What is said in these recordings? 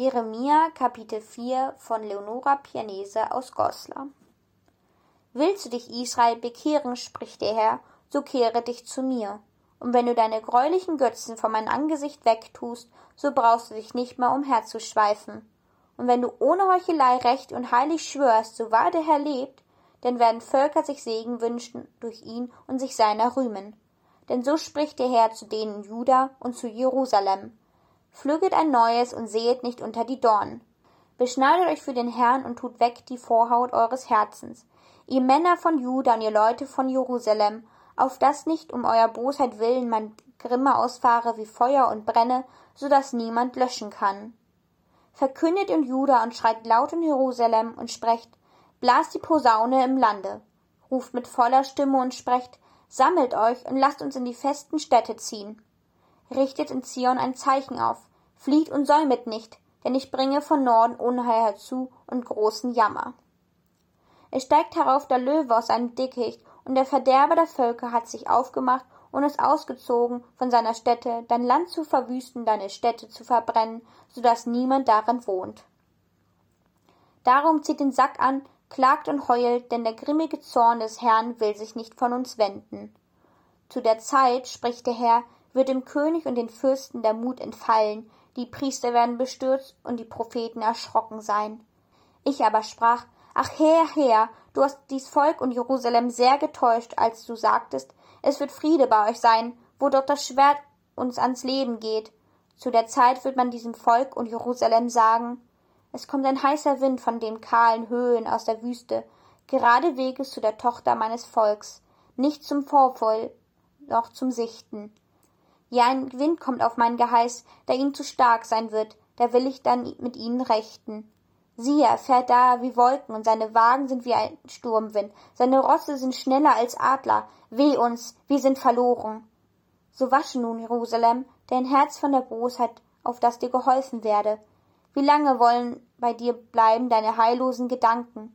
Jeremia Kapitel 4 von Leonora Pianese aus Goslar Willst du dich, Israel, bekehren, spricht der Herr, so kehre dich zu mir. Und wenn du deine greulichen Götzen von meinem Angesicht wegtust, so brauchst du dich nicht mehr umherzuschweifen. Und wenn du ohne Heuchelei recht und heilig schwörst, so wahr der Herr lebt, dann werden Völker sich Segen wünschen durch ihn und sich seiner rühmen. Denn so spricht der Herr zu denen Juda und zu Jerusalem pflüget ein neues und sehet nicht unter die Dornen. Beschneidet euch für den Herrn und tut weg die Vorhaut eures Herzens, ihr Männer von Juda und ihr Leute von Jerusalem, auf dass nicht um euer Bosheit willen mein Grimme ausfahre wie Feuer und brenne, so dass niemand löschen kann. Verkündet in Juda und schreit laut in Jerusalem und sprecht, blast die Posaune im Lande, ruft mit voller Stimme und sprecht, sammelt euch und lasst uns in die festen Städte ziehen. Richtet in Zion ein Zeichen auf, flieht und säumet nicht, denn ich bringe von Norden Unheil herzu und großen Jammer. Es steigt herauf der Löwe aus seinem Dickicht, und der Verderber der Völker hat sich aufgemacht und ist ausgezogen von seiner Stätte, dein Land zu verwüsten, deine Städte zu verbrennen, so dass niemand darin wohnt. Darum zieht den Sack an, klagt und heult, denn der grimmige Zorn des Herrn will sich nicht von uns wenden. Zu der Zeit, spricht der Herr, wird dem König und den Fürsten der Mut entfallen, die Priester werden bestürzt und die Propheten erschrocken sein. Ich aber sprach, Ach Herr, Herr, du hast dies Volk und Jerusalem sehr getäuscht, als du sagtest, es wird Friede bei euch sein, wo doch das Schwert uns ans Leben geht. Zu der Zeit wird man diesem Volk und Jerusalem sagen, es kommt ein heißer Wind von den kahlen Höhen aus der Wüste, gerade Weges zu der Tochter meines Volks, nicht zum Vorfall, noch zum Sichten. Ja, ein Wind kommt auf mein Geheiß, der ihm zu stark sein wird, da will ich dann mit ihnen rechten. Siehe, er fährt da wie Wolken, und seine Wagen sind wie ein Sturmwind, seine Rosse sind schneller als Adler. Weh uns, wir sind verloren. So wasche nun, Jerusalem, dein Herz von der Bosheit, auf das dir geholfen werde. Wie lange wollen bei dir bleiben deine heillosen Gedanken?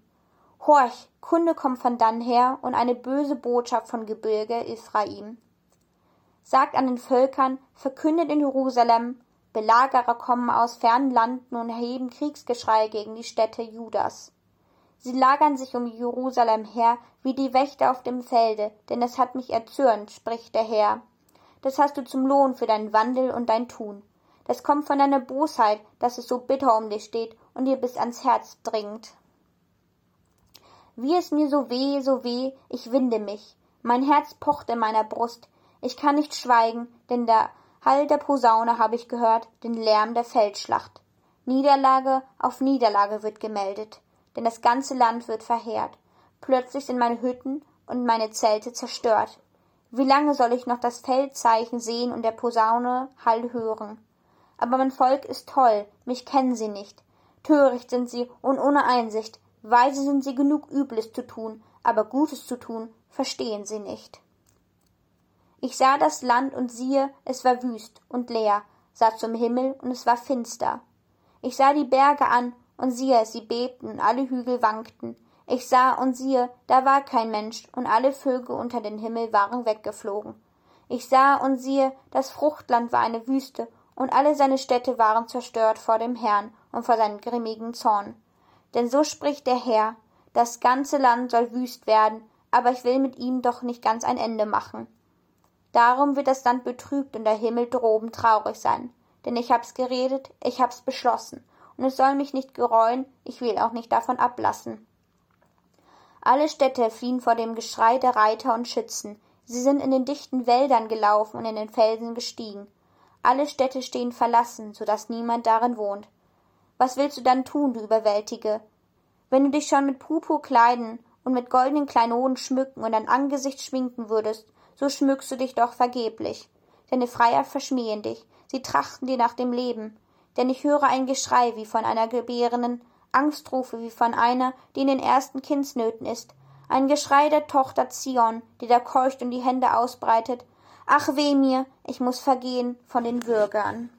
Horch, Kunde kommt von dann her und eine böse Botschaft von Gebirge Ephraim sagt an den Völkern, verkündet in Jerusalem, Belagerer kommen aus fernen Landen und erheben Kriegsgeschrei gegen die Städte Judas. Sie lagern sich um Jerusalem her, wie die Wächter auf dem Felde, denn es hat mich erzürnt, spricht der Herr. Das hast du zum Lohn für deinen Wandel und dein Tun. Das kommt von deiner Bosheit, dass es so bitter um dich steht und dir bis ans Herz dringt. Wie es mir so weh, so weh, ich winde mich. Mein Herz pocht in meiner Brust, ich kann nicht schweigen, denn der Hall der Posaune habe ich gehört, den Lärm der Feldschlacht. Niederlage auf Niederlage wird gemeldet, denn das ganze Land wird verheert. Plötzlich sind meine Hütten und meine Zelte zerstört. Wie lange soll ich noch das Feldzeichen sehen und der Posaune Hall hören? Aber mein Volk ist toll, mich kennen sie nicht. Töricht sind sie und ohne Einsicht. Weise sind sie genug, Übles zu tun, aber Gutes zu tun, verstehen sie nicht. Ich sah das Land und siehe, es war wüst und leer, sah zum Himmel und es war finster. Ich sah die Berge an und siehe, sie bebten und alle Hügel wankten. Ich sah und siehe, da war kein Mensch und alle Vögel unter den Himmel waren weggeflogen. Ich sah und siehe, das Fruchtland war eine Wüste und alle seine Städte waren zerstört vor dem Herrn und vor seinem grimmigen Zorn. Denn so spricht der Herr, das ganze Land soll wüst werden, aber ich will mit ihm doch nicht ganz ein Ende machen. Darum wird das Land betrübt und der Himmel droben traurig sein. Denn ich hab's geredet, ich hab's beschlossen, und es soll mich nicht gereuen, ich will auch nicht davon ablassen. Alle Städte fliehen vor dem Geschrei der Reiter und Schützen. Sie sind in den dichten Wäldern gelaufen und in den Felsen gestiegen. Alle Städte stehen verlassen, so dass niemand darin wohnt. Was willst du dann tun, du Überwältige? Wenn du dich schon mit Purpur kleiden und mit goldenen Kleinoden schmücken und dein Angesicht schminken würdest, so schmückst du dich doch vergeblich. Deine Freier verschmähen dich, sie trachten dir nach dem Leben. Denn ich höre ein Geschrei wie von einer Gebärenden, Angstrufe wie von einer, die in den ersten Kindsnöten ist, ein Geschrei der Tochter Zion, die da keucht und die Hände ausbreitet. Ach weh mir, ich muss vergehen von den Würgern.